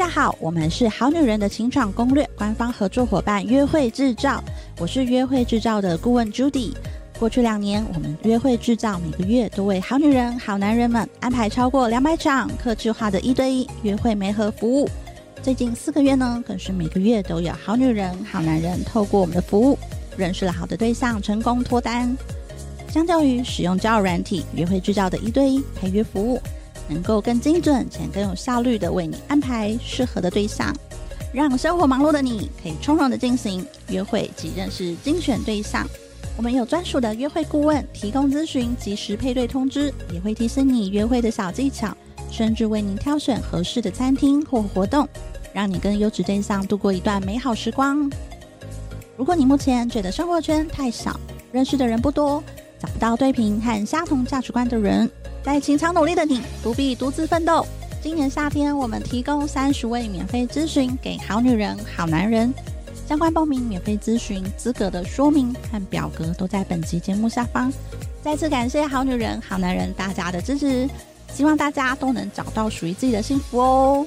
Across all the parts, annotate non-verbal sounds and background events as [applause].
大家好，我们是好女人的情场攻略官方合作伙伴约会制造，我是约会制造的顾问 Judy。过去两年，我们约会制造每个月都为好女人、好男人们安排超过两百场客制化的一对一约会媒合服务。最近四个月呢，更是每个月都有好女人、好男人透过我们的服务认识了好的对象，成功脱单。相较于使用交友软体，约会制造的一对一陪约服务。能够更精准且更有效率的为你安排适合的对象，让生活忙碌的你可以从容的进行约会及认识精选对象。我们有专属的约会顾问提供咨询，及时配对通知，也会提醒你约会的小技巧，甚至为您挑选合适的餐厅或活动，让你跟优质对象度过一段美好时光。如果你目前觉得生活圈太小，认识的人不多，找不到对频和相同价值观的人。在情场努力的你，不必独自奋斗。今年夏天，我们提供三十位免费咨询给好女人、好男人。相关报名、免费咨询资格的说明和表格都在本期节目下方。再次感谢好女人、好男人大家的支持，希望大家都能找到属于自己的幸福哦。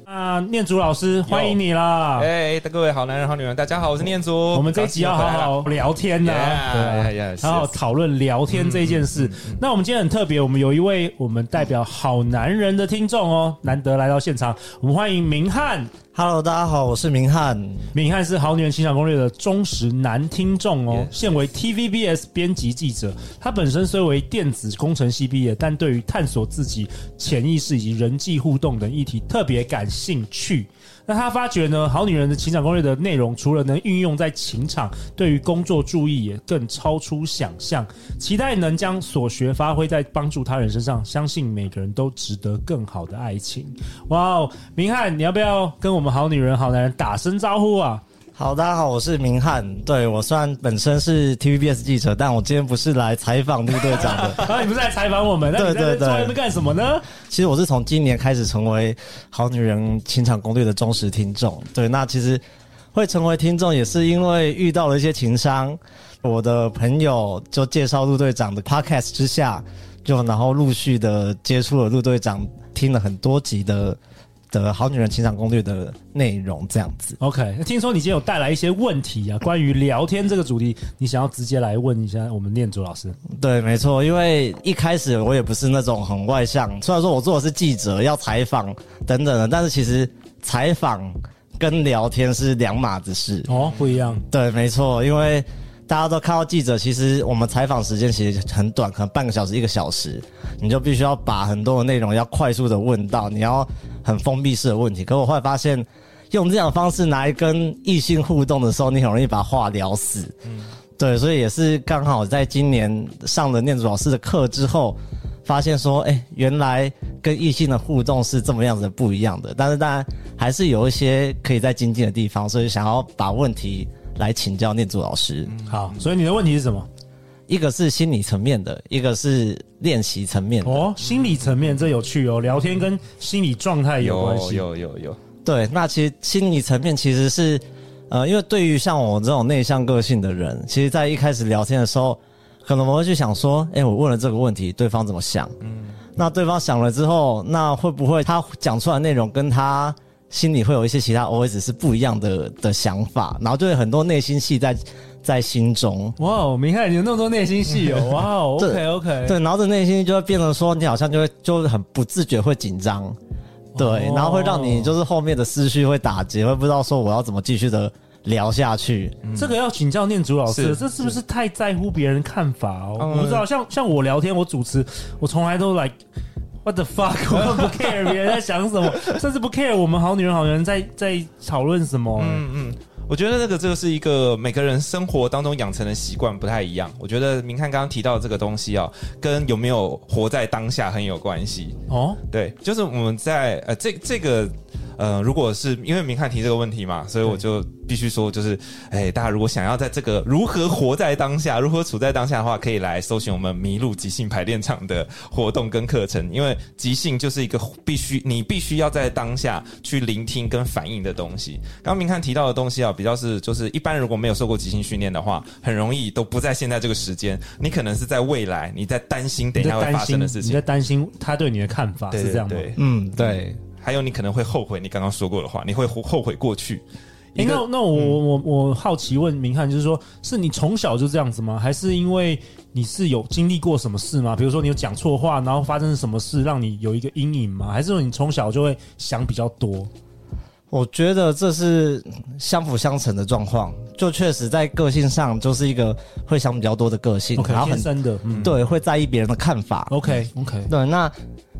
啊，念祖老师，欢迎你啦！哎，各位好男人、好女人，大家好，我是念祖。我们这一集要好好聊天呐、啊，对，好好讨论聊天这件事。那我们今天很特别，我们有一位我们代表好男人的听众哦，难得来到现场，我们欢迎明翰。Hello，大家好，我是明翰。明翰是好女人情场攻略的忠实男听众哦，现为 TVBS 编辑记者。他本身虽为电子工程系毕业，但对于探索自己潜意识以及人际互动等议题特别感兴趣。那他发觉呢，好女人的情场攻略的内容，除了能运用在情场，对于工作注意也更超出想象。期待能将所学发挥在帮助他人身上，相信每个人都值得更好的爱情。哇哦，明翰，你要不要跟我们好女人、好男人打声招呼啊？好，大家好，我是明翰。对，我虽然本身是 TVBS 记者，但我今天不是来采访陆队长的。[laughs] 啊，你不是来采访我们？对对对，那你在干什么呢？其实我是从今年开始成为好女人情场攻略的忠实听众。对，那其实会成为听众也是因为遇到了一些情商，我的朋友就介绍陆队长的 Podcast 之下，就然后陆续的接触了陆队长，听了很多集的。的好女人情场攻略的内容这样子。OK，听说你今天有带来一些问题啊，关于聊天这个主题，你想要直接来问一下我们念祖老师？对，没错，因为一开始我也不是那种很外向，虽然说我做的是记者，要采访等等的，但是其实采访跟聊天是两码子事哦，不一样。对，没错，因为。大家都看到记者，其实我们采访时间其实很短，可能半个小时、一个小时，你就必须要把很多的内容要快速的问到，你要很封闭式的问题。可我后来发现，用这样的方式来跟异性互动的时候，你很容易把话聊死。嗯，对，所以也是刚好在今年上了念祖老师的课之后，发现说，哎，原来跟异性的互动是这么样子的不一样的。但是当然还是有一些可以再精进的地方，所以想要把问题。来请教念祖老师。好，所以你的问题是什么？一个是心理层面的，一个是练习层面的。哦，心理层面这有趣哦，聊天跟心理状态有关系。有有有有。对，那其实心理层面其实是，呃，因为对于像我这种内向个性的人，其实在一开始聊天的时候，可能我会去想说，哎，我问了这个问题，对方怎么想？嗯。那对方想了之后，那会不会他讲出来内容跟他？心里会有一些其他 OS 是不一样的的想法，然后就会很多内心戏在在心中。哇哦，明翰你有那么多内心戏哦！[laughs] 哇哦，OK OK，对，然后这内心就会变成说，你好像就会就很不自觉会紧张，对，然后会让你就是后面的思绪会打结，会不知道说我要怎么继续的聊下去。嗯、这个要请教念祖老师，是这是不是太在乎别人看法哦？我不知道，像像我聊天，我主持，我从来都来、like。What the fuck！[laughs] 我不 care 别人在想什么，甚至不 care 我们好女人好男人在在讨论什么。嗯嗯，我觉得那个这个是一个每个人生活当中养成的习惯不太一样。我觉得明翰刚刚提到的这个东西啊，跟有没有活在当下很有关系哦。对，就是我们在呃这这个。呃，如果是因为明翰提这个问题嘛，所以我就必须说，就是，哎，大家如果想要在这个如何活在当下，如何处在当下的话，可以来搜寻我们麋鹿即兴排练场的活动跟课程。因为即兴就是一个必须你必须要在当下去聆听跟反应的东西。刚刚明翰提到的东西啊，比较是就是一般如果没有受过即兴训练的话，很容易都不在现在这个时间，你可能是在未来，你在担心等一下会发生的事情，你在担心他对你的看法是这样吗？对，嗯，对。还有，你可能会后悔你刚刚说过的话，你会后悔过去。欸、那那我、嗯、我我好奇问明翰，就是说，是你从小就这样子吗？还是因为你是有经历过什么事吗？比如说你有讲错话，然后发生什么事让你有一个阴影吗？还是说你从小就会想比较多？我觉得这是相辅相成的状况，就确实在个性上就是一个会想比较多的个性，okay, 然后很深的，嗯、对，会在意别人的看法。OK OK，对，那。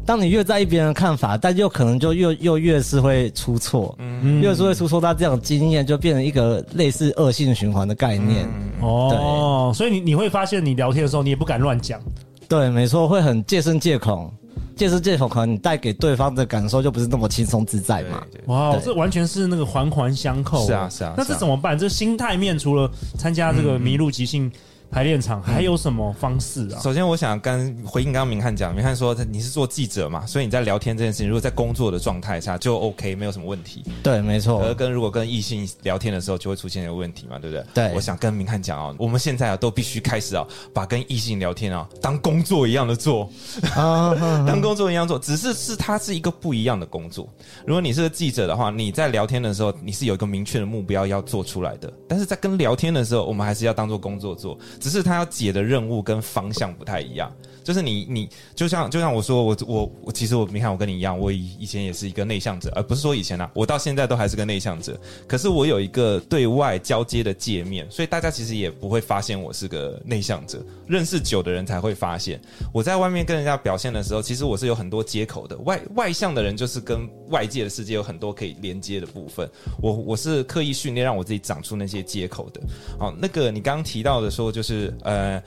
当你越在意别人的看法，但又可能就越又越是会出错，嗯，越是会出错。那这种经验就变成一个类似恶性循环的概念。嗯、哦，所以你你会发现，你聊天的时候你也不敢乱讲。对，没错，会很戒慎戒恐，戒慎戒恐，可能你带给对方的感受就不是那么轻松自在嘛。哇，这完全是那个环环相扣。是啊，是啊。那这怎么办？这心态面除了参加这个麋鹿即兴。排练场还有什么方式啊？首先，我想跟回应刚刚明翰讲，明翰说你是做记者嘛，所以你在聊天这件事情，如果在工作的状态下就 OK，没有什么问题。对，没错。而跟如果跟异性聊天的时候，就会出现一个问题嘛，对不对？对。我想跟明翰讲啊，我们现在啊都必须开始啊，把跟异性聊天啊当工作一样的做，啊，[laughs] 当工作一样做，只是是它是一个不一样的工作。如果你是个记者的话，你在聊天的时候，你是有一个明确的目标要做出来的，但是在跟聊天的时候，我们还是要当做工作做，只是他要解的。任务跟方向不太一样，就是你你就像就像我说我我我其实我你看我跟你一样，我以以前也是一个内向者，而不是说以前啊，我到现在都还是个内向者。可是我有一个对外交接的界面，所以大家其实也不会发现我是个内向者。认识久的人才会发现，我在外面跟人家表现的时候，其实我是有很多接口的。外外向的人就是跟外界的世界有很多可以连接的部分。我我是刻意训练让我自己长出那些接口的。好，那个你刚刚提到的说就是呃。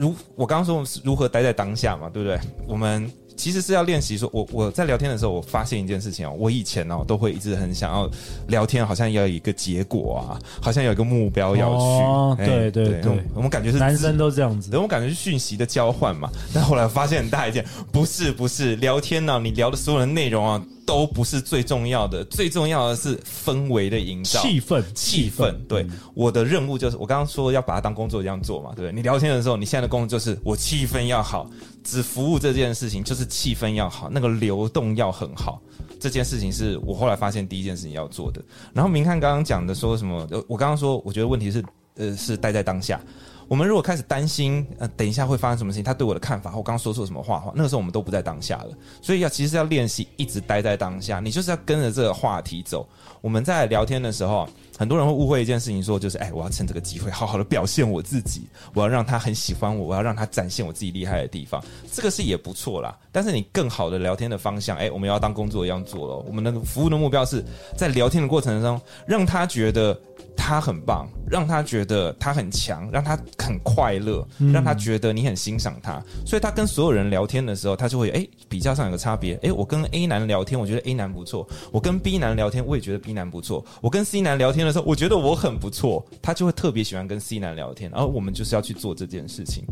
如我刚刚说，我们是如何待在当下嘛，对不对？我们其实是要练习说，我我在聊天的时候，我发现一件事情哦，我以前哦都会一直很想要聊天，好像要有一个结果啊，好像有一个目标要去。哦，对对对，我们感觉是男生都这样子，我们感觉是讯息的交换嘛。但后来我发现很大一件，不是不是聊天呢，你聊的所有的内容啊。都不是最重要的，最重要的是氛围的营造，气氛，气氛。对，嗯、我的任务就是，我刚刚说要把它当工作一样做嘛，对不对？你聊天的时候，你现在的工作就是，我气氛要好，只服务这件事情，就是气氛要好，那个流动要很好。这件事情是我后来发现第一件事情要做的。然后明翰刚刚讲的说什么？我刚刚说，我觉得问题是，呃，是待在当下。我们如果开始担心，呃，等一下会发生什么事情，他对我的看法，我刚刚说错什么话话，那个时候我们都不在当下了。所以要其实要练习一直待在当下，你就是要跟着这个话题走。我们在聊天的时候，很多人会误会一件事情，说就是，哎，我要趁这个机会好好的表现我自己，我要让他很喜欢我，我要让他展现我自己厉害的地方，这个是也不错啦。但是你更好的聊天的方向，哎，我们要当工作一样做了。我们的服务的目标是在聊天的过程中，让他觉得。他很棒，让他觉得他很强，让他很快乐，让他觉得你很欣赏他，所以他跟所有人聊天的时候，他就会哎比较上有个差别，哎，我跟 A 男聊天，我觉得 A 男不错；我跟 B 男聊天，我也觉得 B 男不错；我跟 C 男聊天的时候，我觉得我很不错，他就会特别喜欢跟 C 男聊天，然后我们就是要去做这件事情，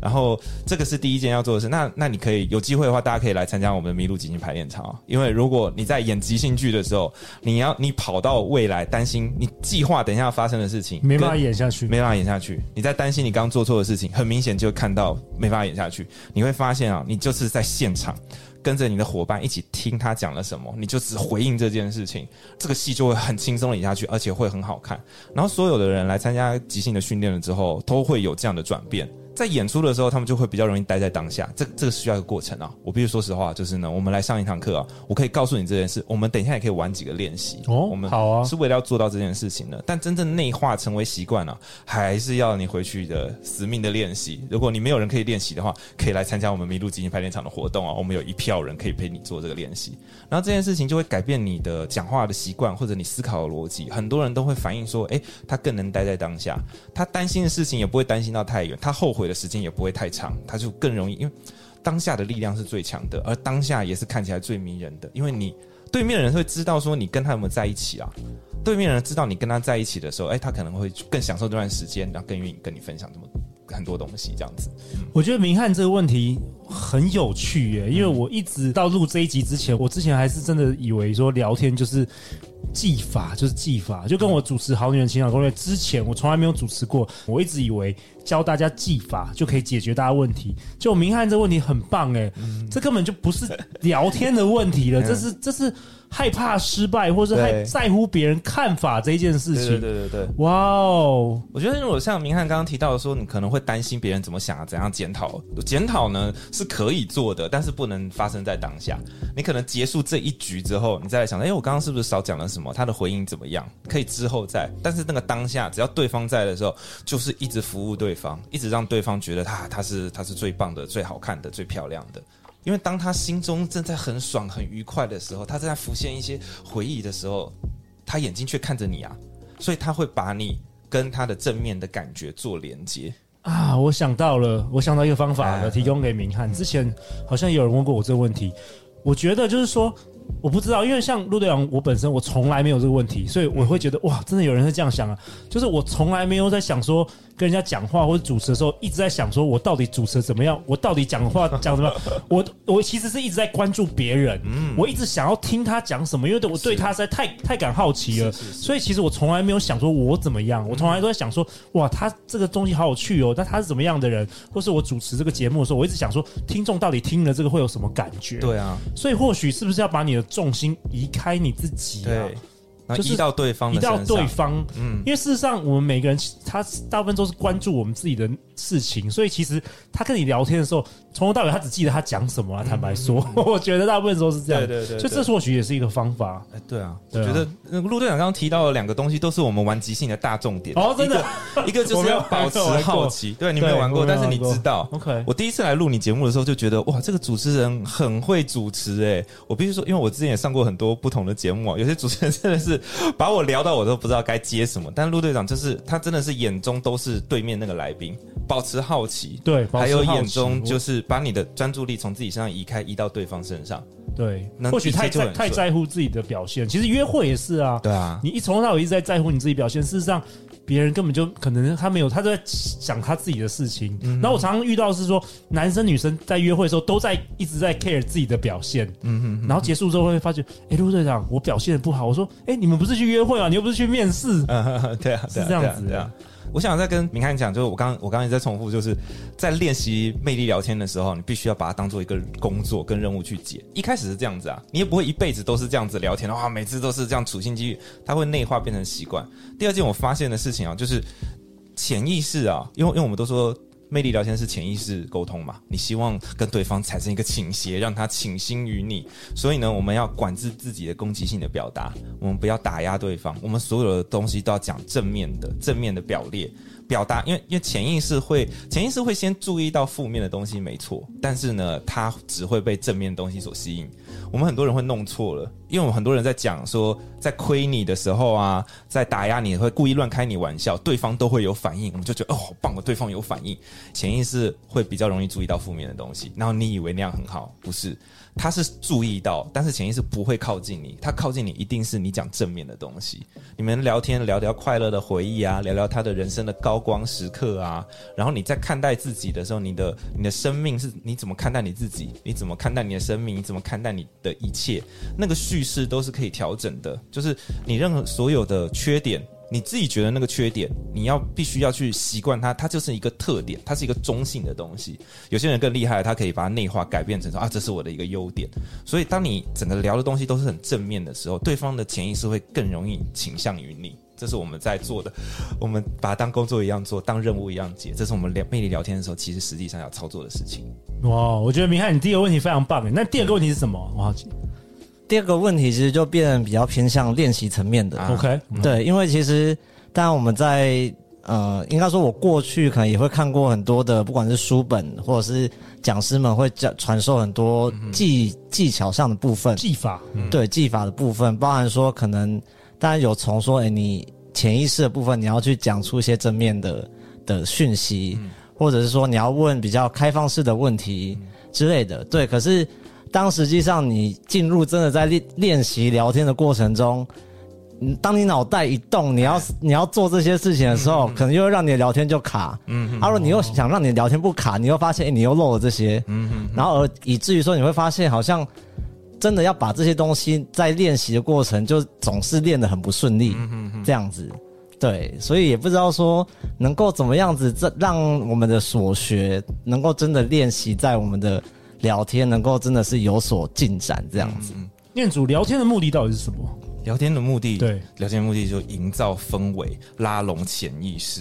然后这个是第一件要做的事。那那你可以有机会的话，大家可以来参加我们的麋鹿即兴排练场啊，因为如果你在演即兴剧的时候，你要你跑到未来担心你计划。等一下发生的事情没办法演下去，没办法演下去。你在担心你刚刚做错的事情，很明显就看到没办法演下去。你会发现啊，你就是在现场跟着你的伙伴一起听他讲了什么，你就只回应这件事情，这个戏就会很轻松的演下去，而且会很好看。然后所有的人来参加即兴的训练了之后，都会有这样的转变。在演出的时候，他们就会比较容易待在当下。这这个需要一个过程啊。我必须说实话，就是呢，我们来上一堂课啊，我可以告诉你这件事。我们等一下也可以玩几个练习哦。我们好啊，是为了要做到这件事情的。但真正内化成为习惯了，还是要你回去的死命的练习。如果你没有人可以练习的话，可以来参加我们麋鹿基金排练场的活动啊。我们有一票人可以陪你做这个练习。然后这件事情就会改变你的讲话的习惯，或者你思考的逻辑。很多人都会反映说，诶，他更能待在当下，他担心的事情也不会担心到太远，他后悔的时间也不会太长，他就更容易，因为当下的力量是最强的，而当下也是看起来最迷人的。因为你对面的人会知道说你跟他有没有在一起啊，对面的人知道你跟他在一起的时候，哎，他可能会更享受这段时间，然后更愿意跟你分享这么很多东西，这样子。嗯、我觉得明翰这个问题很有趣耶，因为我一直到录这一集之前，我之前还是真的以为说聊天就是。技法就是技法，就跟我主持《好女人情感攻略》之前，我从来没有主持过。我一直以为教大家技法就可以解决大家问题。就明翰这问题很棒哎，嗯、这根本就不是聊天的问题了，嗯、这是这是。害怕失败，或是还在乎别人看法这一件事情。对对对对，哇哦！我觉得如果像明翰刚刚提到的说，你可能会担心别人怎么想啊，怎样检讨？检讨呢是可以做的，但是不能发生在当下。你可能结束这一局之后，你再来想，哎，我刚刚是不是少讲了什么？他的回应怎么样？可以之后再。但是那个当下，只要对方在的时候，就是一直服务对方，一直让对方觉得他他是他是最棒的、最好看的、最漂亮的。因为当他心中正在很爽、很愉快的时候，他正在浮现一些回忆的时候，他眼睛却看着你啊，所以他会把你跟他的正面的感觉做连接啊。我想到了，我想到一个方法了，提供给明翰。之前好像有人问过我这个问题，我觉得就是说。我不知道，因为像陆队长，我本身我从来没有这个问题，所以我会觉得哇，真的有人是这样想啊。就是我从来没有在想说跟人家讲话或者主持的时候，一直在想说我到底主持怎么样，我到底讲话讲什么。[laughs] 我我其实是一直在关注别人，我一直想要听他讲什么，因为我对他实在太太感好奇了。所以其实我从来没有想说我怎么样，我从来都在想说哇，他这个东西好有趣哦，那他是怎么样的人，或是我主持这个节目的时候，我一直想说听众到底听了这个会有什么感觉？对啊，所以或许是不是要把你的重心移开你自己，啊，对，就是移到对方，移到对方，嗯，因为事实上我们每个人他大部分都是关注我们自己的事情，所以其实他跟你聊天的时候。从头到尾，他只记得他讲什么啊。坦白说，[laughs] 我觉得大部分时候是这样。对对对，所以这或许也是一个方法。哎，对啊，我觉得那个陆队长刚刚提到的两个东西，都是我们玩即兴的大重点。[laughs] 哦，真的，一个 [laughs] 就是要保持好奇。对，你没有玩过，但是你知道。OK，我第一次来录你节目的时候，就觉得哇，这个主持人很会主持哎。我必须说，因为我之前也上过很多不同的节目啊，有些主持人真的是把我聊到我都不知道该接什么。但陆队长就是他真的是眼中都是对面那个来宾，保持好奇。对，还有眼中就是把你的专注力从自己身上移开，移到对方身上。对，或许太在太在乎自己的表现。其实约会也是啊。对啊，你一从头到尾一直在在乎你自己表现，事实上别人根本就可能他没有，他都在想他自己的事情。嗯、然后我常常遇到的是说，男生女生在约会的时候都在一直在 care 自己的表现。嗯哼，哼，然后结束之后会发觉，哎、欸，陆队长，我表现的不好。我说，哎、欸，你们不是去约会啊？你又不是去面试。[laughs] 嗯对啊，是这样子的。我想再跟明翰讲，就是我刚我刚刚也在重复，就是在练习魅力聊天的时候，你必须要把它当做一个工作跟任务去解。一开始是这样子啊，你也不会一辈子都是这样子聊天的话，每次都是这样处心积虑，它会内化变成习惯。第二件我发现的事情啊，就是潜意识啊，因为因为我们都说。魅力聊天是潜意识沟通嘛？你希望跟对方产生一个倾斜，让他倾心于你。所以呢，我们要管制自己的攻击性的表达，我们不要打压对方。我们所有的东西都要讲正面的，正面的表列表达。因为因为潜意识会潜意识会先注意到负面的东西，没错。但是呢，它只会被正面东西所吸引。我们很多人会弄错了，因为我们很多人在讲说，在亏你的时候啊，在打压你，会故意乱开你玩笑，对方都会有反应，我们就觉得哦，好棒哦，对方有反应，潜意识会比较容易注意到负面的东西，然后你以为那样很好，不是。他是注意到，但是潜意识不会靠近你。他靠近你，一定是你讲正面的东西。你们聊天聊聊快乐的回忆啊，聊聊他的人生的高光时刻啊。然后你在看待自己的时候，你的你的生命是你怎么看待你自己？你怎么看待你的生命？你怎么看待你的一切？那个叙事都是可以调整的。就是你任何所有的缺点。你自己觉得那个缺点，你要必须要去习惯它，它就是一个特点，它是一个中性的东西。有些人更厉害，他可以把它内化，改变成说啊，这是我的一个优点。所以，当你整个聊的东西都是很正面的时候，对方的潜意识会更容易倾向于你。这是我们在做的，我们把它当工作一样做，当任务一样解。这是我们聊魅力聊天的时候，其实实际上要操作的事情。哇，我觉得明翰，你第一个问题非常棒诶。那第二个问题是什么？我好奇。第二个问题其实就变得比较偏向练习层面的。OK，对，因为其实当然我们在呃，应该说我过去可能也会看过很多的，不管是书本或者是讲师们会讲传授很多技技巧上的部分，技法，对技法的部分，包含说可能当然有从说，哎，你潜意识的部分你要去讲出一些正面的的讯息，或者是说你要问比较开放式的问题之类的，对，可是。当实际上你进入真的在练练习聊天的过程中，嗯，当你脑袋一动，你要你要做这些事情的时候，嗯、可能又会让你的聊天就卡。嗯，嗯，啊，如果你又想让你的聊天不卡，你又发现，哎、欸，你又漏了这些。嗯嗯。然后而以至于说，你会发现好像真的要把这些东西在练习的过程，就总是练得很不顺利。这样子，对，所以也不知道说能够怎么样子，这让我们的所学能够真的练习在我们的。聊天能够真的是有所进展，这样子。念主聊天的目的到底是什么？聊天的目的，对，聊天的目的就营造氛围，拉拢潜意识。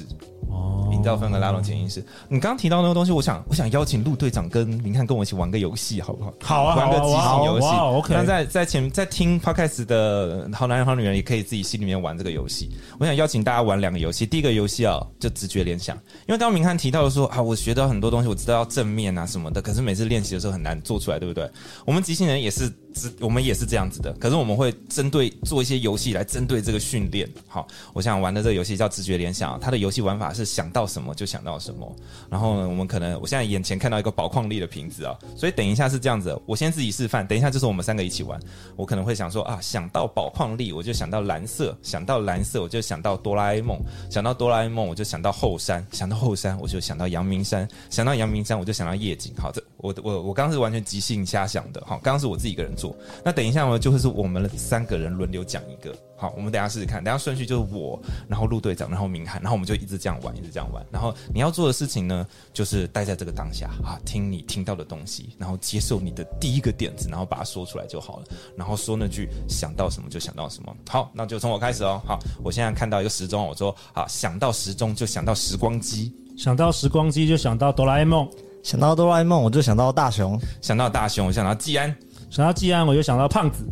哦，营造氛围，拉拢潜意识。你刚刚提到那个东西，我想，我想邀请陆队长跟明翰跟我一起玩个游戏，好不好？好啊，玩个即兴游戏。OK。那在在前在听 Podcast 的好男人好女人，也可以自己心里面玩这个游戏。我想邀请大家玩两个游戏。第一个游戏啊，就直觉联想。因为刚刚明翰提到的说啊，我学到很多东西，我知道要正面啊什么的，可是每次练习的时候很难做出来，对不对？我们即兴人也是。我们也是这样子的，可是我们会针对做一些游戏来针对这个训练。好，我想玩的这个游戏叫直觉联想，它的游戏玩法是想到什么就想到什么。然后呢，我们可能我现在眼前看到一个宝矿力的瓶子啊，所以等一下是这样子，我先自己示范，等一下就是我们三个一起玩。我可能会想说啊，想到宝矿力我就想到蓝色，想到蓝色我就想到哆啦 A 梦，想到哆啦 A 梦我就想到后山，想到后山我就想到阳明山，想到阳明山我就想到夜景。好，这我我我刚是完全即兴瞎想的，好，刚刚是我自己一个人做。那等一下呢，就会是我们三个人轮流讲一个。好，我们等一下试试看。等一下顺序就是我，然后陆队长，然后明翰，然后我们就一直这样玩，一直这样玩。然后你要做的事情呢，就是待在这个当下啊，听你听到的东西，然后接受你的第一个点子，然后把它说出来就好了。然后说那句想到什么就想到什么。好，那就从我开始哦。好，我现在看到一个时钟，我说啊，想到时钟就想到时光机，想到时光机就想到哆啦 A 梦，想到哆啦 A 梦我就想到大雄，想到大雄我想到季安。想到季安，我就想到胖子；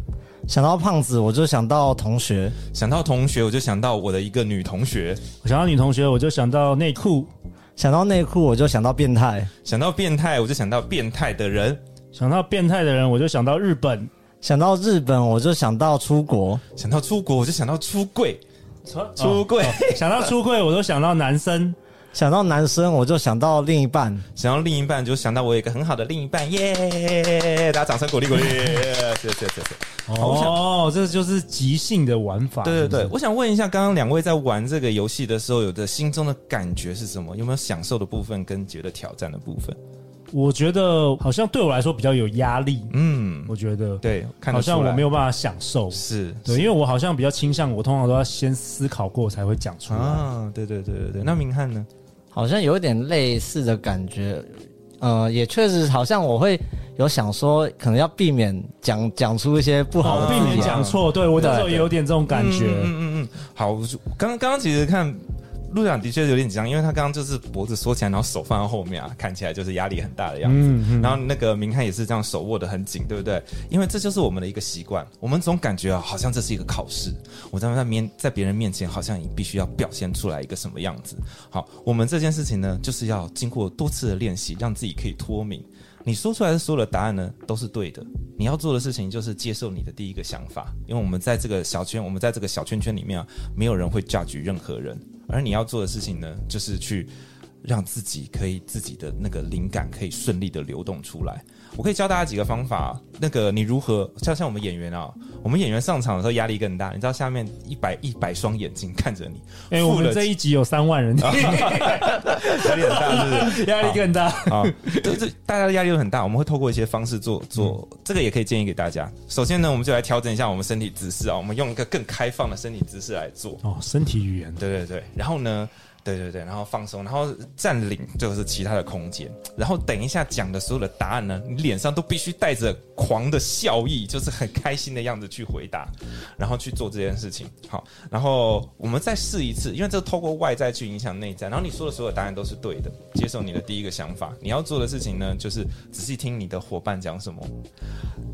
想到胖子，我就想到同学；想到同学，我就想到我的一个女同学；我想到女同学，我就想到内裤；想到内裤，我就想到变态；想到变态，我就想到变态的人；想到变态的人，我就想到日本；想到日本，我就想到出国；想到出国，我就想到出柜；出出柜，想到出柜，我都想到男生。想到男生，我就想到另一半；想到另一半，就想到我有一个很好的另一半。耶！大家掌声鼓励鼓励，[laughs] 谢谢谢谢。哦，这就是即兴的玩法。对对对，我想问一下，刚刚两位在玩这个游戏的时候，有的心中的感觉是什么？有没有享受的部分跟觉得挑战的部分？我觉得好像对我来说比较有压力。嗯，我觉得对，看好像我没有办法享受。是对，因为我好像比较倾向，我通常都要先思考过才会讲出来。啊，对对对对对。那明翰呢？好像有点类似的感觉，呃，也确实好像我会有想说，可能要避免讲讲出一些不好的，避免讲错。对，我那时候也有点这种感觉。嗯嗯嗯。好，刚刚刚其实看。陆长的确有点紧张，因为他刚刚就是脖子缩起来，然后手放在后面啊，看起来就是压力很大的样子。嗯嗯、然后那个明翰也是这样，手握得很紧，对不对？因为这就是我们的一个习惯，我们总感觉啊，好像这是一个考试，我在那面在别人面前，好像你必须要表现出来一个什么样子。好，我们这件事情呢，就是要经过多次的练习，让自己可以脱敏。你说出来的所有的答案呢，都是对的。你要做的事情就是接受你的第一个想法，因为我们在这个小圈，我们在这个小圈圈里面啊，没有人会 judge 任何人。而你要做的事情呢，就是去让自己可以自己的那个灵感可以顺利的流动出来。我可以教大家几个方法。那个你如何像像我们演员啊，我们演员上场的时候压力更大。你知道下面一百一百双眼睛看着你。哎、欸，我们这一集有三万人，[laughs] 压力很大，是不是？压力更大啊！这这大家的压力都很大。我们会透过一些方式做做，嗯、这个也可以建议给大家。首先呢，我们就来调整一下我们身体姿势啊，我们用一个更开放的身体姿势来做。哦，身体语言，对对对。然后呢，对对对，然后放松，然后占领就是其他的空间，然后等一下讲的所有的答案呢，你脸上都必须带着狂的笑意，就是很开心的样子去回答，然后去做这件事情。好，然后我们再试一次，因为这透过外在去影响内在，然后你说的所有答案都是对的，接受你的第一个想法。你要做的事情呢，就是仔细听你的伙伴讲什么，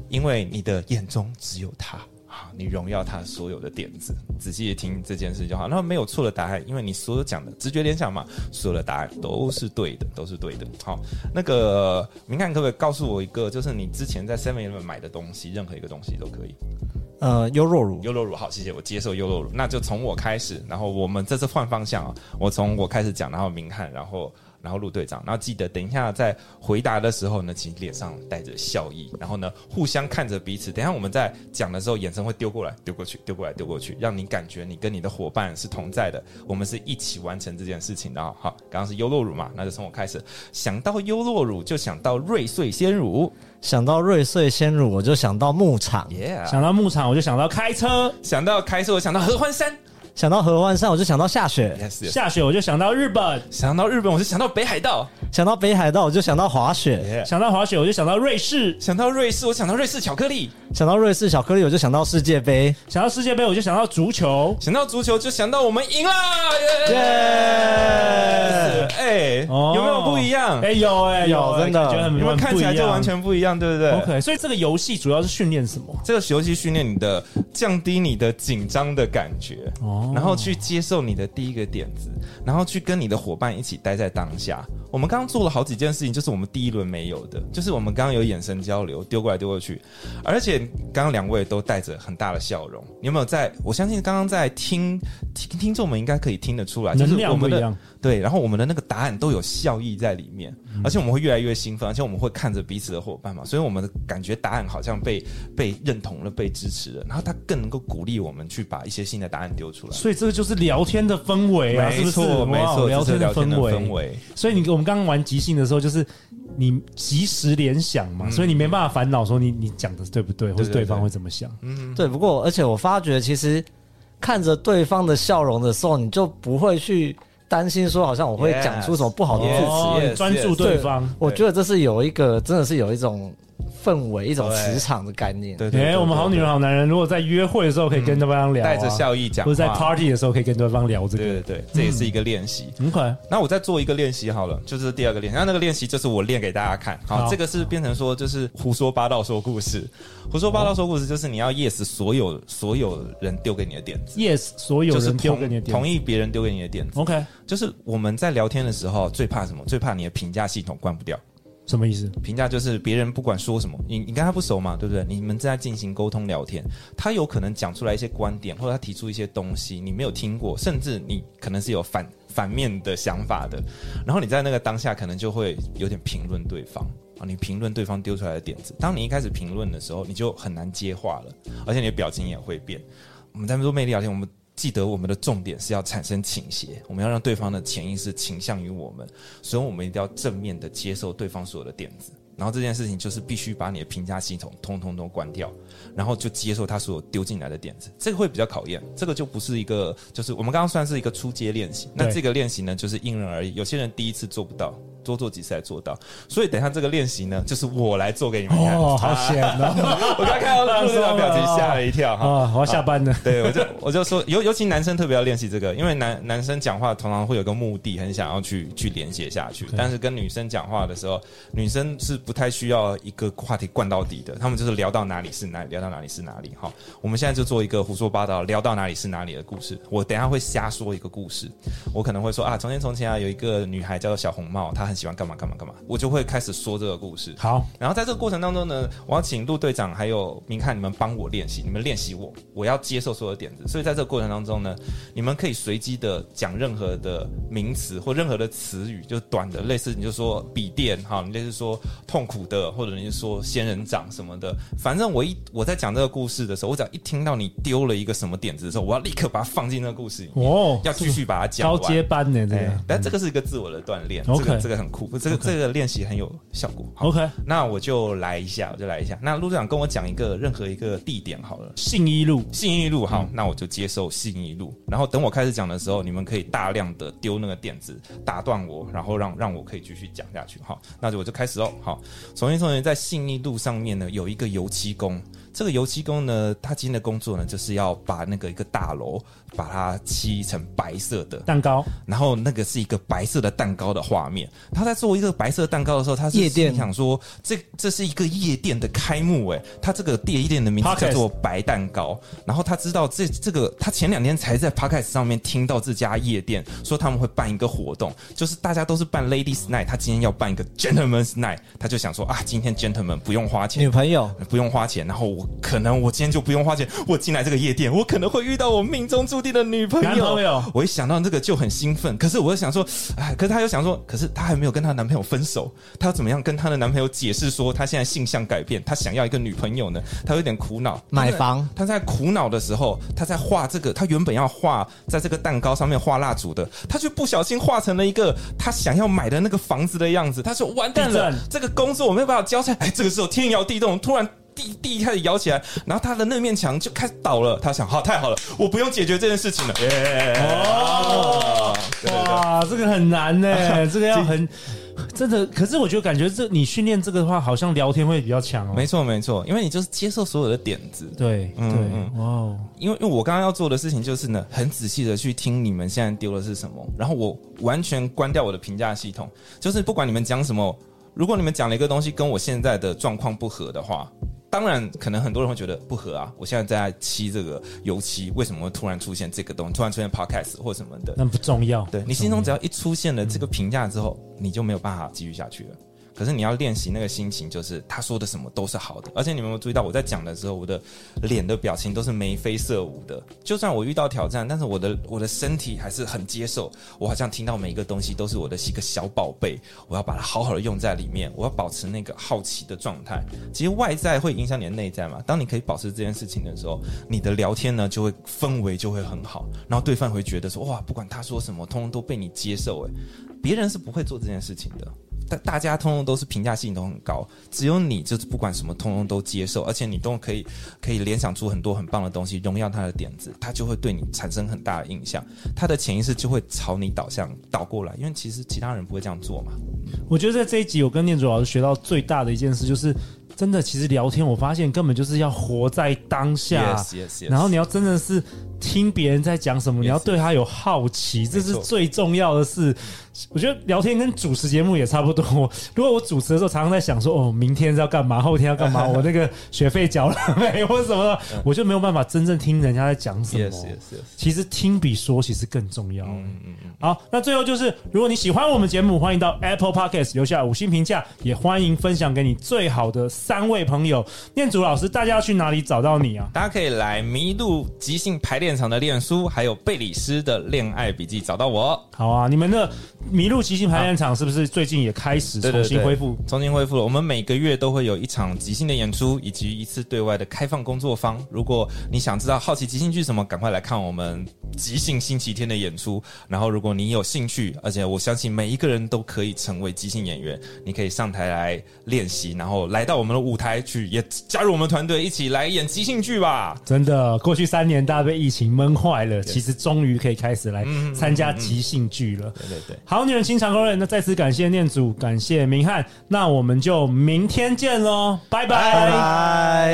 因为你的眼中只有他。好，你荣耀他所有的点子，仔细听这件事就好。那没有错的答案，因为你所有讲的直觉联想嘛，所有的答案都是对的，都是对的。好，那个明翰可不可以告诉我一个，就是你之前在 Seven Eleven 买的东西，任何一个东西都可以。呃，优酪乳，优酪乳，好，谢谢，我接受优酪乳。那就从我开始，然后我们这次换方向啊，我从我开始讲，然后明翰，然后。然后陆队长，然后记得等一下在回答的时候呢，请脸上带着笑意，然后呢互相看着彼此。等一下我们在讲的时候，眼神会丢过来、丢过去、丢过来、丢过去，让你感觉你跟你的伙伴是同在的，我们是一起完成这件事情的。好，刚刚是优酪乳嘛，那就从我开始。想到优酪乳，就想到瑞穗鲜乳；想到瑞穗鲜乳，我就想到牧场。Yeah，想到牧场，我就想到开车；想到开车，我想到合欢山。想到河欢山，我就想到下雪。；yes, yes. 下雪，我就想到日本；想到日本，我就想到北海道；想到北海道，我就想到滑雪；想到滑雪，我就想到瑞士；想到瑞士，我想到瑞士巧克力；想到瑞士巧克力，我就想到世界杯；想到世界杯，我就想到足球；想到足球，就想到我们赢了！耶！哎，有没有不一样？哎，有哎，有，真的，觉得你们看起来就完全不一样，对不对？OK，所以这个游戏主要是训练什么？这个游戏训练你的降低你的紧张的感觉，哦，然后去接。受你的第一个点子，然后去跟你的伙伴一起待在当下。我们刚刚做了好几件事情，就是我们第一轮没有的，就是我们刚刚有眼神交流，丢过来丢过去，而且刚刚两位都带着很大的笑容。你有没有在？我相信刚刚在听听听众们应该可以听得出来，就是我们的对，然后我们的那个答案都有效益在里面，而且我们会越来越兴奋，而且我们会看着彼此的伙伴嘛，所以我们的感觉答案好像被被认同了，被支持了，然后他更能够鼓励我们去把一些新的答案丢出来。所以这个就是聊天的氛围啊，没错没错，聊天的氛围。所以你我们。刚刚玩即兴的时候，就是你即时联想嘛，嗯、所以你没办法烦恼说你你讲的对不对，或者对方会怎么想。嗯，对。不过，而且我发觉，其实看着对方的笑容的时候，你就不会去担心说，好像我会讲出什么不好的字词。专注对方，我觉得这是有一个，真的是有一种。氛围一种磁场的概念。对对，哎，我们好女人好男人，如果在约会的时候可以跟对方聊，带着笑意讲，或者在 party 的时候可以跟对方聊这个。对对对，这也是一个练习。很快。那我再做一个练习好了，就是第二个练习。那那个练习就是我练给大家看。好，这个是变成说就是胡说八道说故事。胡说八道说故事就是你要 yes 所有所有人丢给你的点子。yes 所有人丢给你的点子。同意别人丢给你的点子。OK，就是我们在聊天的时候最怕什么？最怕你的评价系统关不掉。什么意思？评价就是别人不管说什么，你你跟他不熟嘛，对不对？你们正在进行沟通聊天，他有可能讲出来一些观点，或者他提出一些东西，你没有听过，甚至你可能是有反反面的想法的，然后你在那个当下可能就会有点评论对方啊，你评论对方丢出来的点子。当你一开始评论的时候，你就很难接话了，而且你的表情也会变。我们在做魅力聊天，我们。记得我们的重点是要产生倾斜，我们要让对方的潜意识倾向于我们，所以我们一定要正面的接受对方所有的点子。然后这件事情就是必须把你的评价系统通通都关掉，然后就接受他所有丢进来的点子。这个会比较考验，这个就不是一个，就是我们刚刚算是一个初阶练习。那这个练习呢，就是因人而异，有些人第一次做不到。多做几次才做到，所以等一下这个练习呢，就是我来做给你们看。哦，好险哦！[laughs] 我刚看到老师的表情吓了一跳哈。啊，我要下班了。对，我就我就说，尤尤其男生特别要练习这个，因为男男生讲话通常会有个目的，很想要去去连接下去。但是跟女生讲话的时候，女生是不太需要一个话题灌到底的，他们就是聊到哪里是哪里，聊到哪里是哪里。好，我们现在就做一个胡说八道，聊到哪里是哪里的故事。我等一下会瞎说一个故事，我可能会说啊，从前从前啊，有一个女孩叫做小红帽，她很喜欢干嘛干嘛干嘛。我就会开始说这个故事。好，然后在这个过程当中呢，我要请陆队长还有明翰你们帮我练习，你们练习我，我要接受所有的点子。所以在这个过程当中呢，你们可以随机的讲任何的名词或任何的词语，就短的，类似你就说笔电哈，你类似说痛苦的，或者你就说仙人掌什么的。反正我一我在讲这个故事的时候，我只要一听到你丢了一个什么点子的时候，我要立刻把它放进那个故事里面，哦，要继续把它讲完。高阶班呢，这个，但这个是一个自我的锻炼。OK，这个很酷。这个.这个练习很有效果。OK，那我就来一下，我就来一下。那陆队长跟我讲一个任何一个地点好了，信义路，信义路好，嗯、那我就接受信义路。然后等我开始讲的时候，你们可以大量的丢那个点子打断我，然后让让我可以继续讲下去。好，那就我就开始哦。好，首先从在信义路上面呢有一个油漆工。这个油漆工呢，他今天的工作呢，就是要把那个一个大楼把它漆成白色的。蛋糕，然后那个是一个白色的蛋糕的画面。他在做一个白色蛋糕的时候，他是心想说，这这是一个夜店的开幕，哎，他这个夜店的名字叫做白蛋糕。然后他知道这这个，他前两天才在 Podcast 上面听到这家夜店说他们会办一个活动，就是大家都是办 Ladies Night，他今天要办一个 Gentlemen's Night，他就想说啊，今天 Gentlemen 不用花钱，女朋友。不用花钱，然后我。可能我今天就不用花钱，我进来这个夜店，我可能会遇到我命中注定的女朋友。男朋友，我一想到这个就很兴奋。可是我又想说，哎，可是她又想说，可是她还没有跟她男朋友分手，她要怎么样跟她的男朋友解释说她现在性向改变，她想要一个女朋友呢？她有点苦恼。买房，她在苦恼的时候，她在画这个，她原本要画在这个蛋糕上面画蜡烛的，她却不小心画成了一个她想要买的那个房子的样子。她说完蛋了，这个工作我没有办法交差。哎，这个时候天摇地动，突然。地地开始摇起来，然后他的那面墙就开始倒了。他想，好，太好了，我不用解决这件事情了。耶！哦，哇，这个很难呢，[laughs] 这个要很真的。可是我觉得，感觉这你训练这个的话，好像聊天会比较强哦。没错，没错，因为你就是接受所有的点子。对，嗯嗯，哇，因为因为我刚刚要做的事情就是呢，很仔细的去听你们现在丢的是什么，然后我完全关掉我的评价系统，就是不管你们讲什么，如果你们讲了一个东西跟我现在的状况不合的话。当然，可能很多人会觉得不合啊！我现在在漆这个油漆，为什么会突然出现这个东西？突然出现 podcast 或什么的？那不重要。对，你心中只要一出现了这个评价之后，嗯、你就没有办法继续下去了。可是你要练习那个心情，就是他说的什么都是好的。而且你们有没有注意到，我在讲的时候，我的脸的表情都是眉飞色舞的。就算我遇到挑战，但是我的我的身体还是很接受。我好像听到每一个东西都是我的一个小宝贝，我要把它好好的用在里面。我要保持那个好奇的状态。其实外在会影响你的内在嘛。当你可以保持这件事情的时候，你的聊天呢就会氛围就会很好，然后对方会觉得说哇，不管他说什么，通通都被你接受。诶，别人是不会做这件事情的。大大家通通都是评价性都很高，只有你就是不管什么通通都接受，而且你都可以可以联想出很多很棒的东西，荣耀他的点子，他就会对你产生很大的印象，他的潜意识就会朝你导向倒过来，因为其实其他人不会这样做嘛。我觉得在这一集，我跟念祖老师学到最大的一件事就是。真的，其实聊天，我发现根本就是要活在当下，yes, yes, yes. 然后你要真的是听别人在讲什么你要对他有好奇这是最重要的事。错我觉得聊天跟主持节目也差不多。[laughs] 如果我主持的时候常常在想说，哦，明天是要干嘛，后天要干嘛，[laughs] 我那个学费缴了没，或者什么的，我就没有办法真正听人家在讲什么。Yes, yes, yes. 其实听比说其实更重要。嗯嗯嗯。好，那最后就是，如果你喜欢我们节目，欢迎到 Apple Podcast 留下五星评价，也欢迎分享给你最好的。三位朋友，念祖老师，大家要去哪里找到你啊？大家可以来迷路即兴排练场的练书，还有贝里斯的恋爱笔记找到我。好啊，你们的麋鹿即兴排练场是不是最近也开始重新恢复？重新恢复了。我们每个月都会有一场即兴的演出，以及一次对外的开放工作坊。如果你想知道好奇即兴剧什么，赶快来看我们即兴星期天的演出。然后，如果你有兴趣，而且我相信每一个人都可以成为即兴演员，你可以上台来练习，然后来到我们的。舞台去也加入我们团队一起来演即兴剧吧！真的，过去三年大家被疫情闷坏了，其实终于可以开始来参加即兴剧了。对对对，好女人情场攻略，那再次感谢念祖，感谢明翰，那我们就明天见喽，拜拜。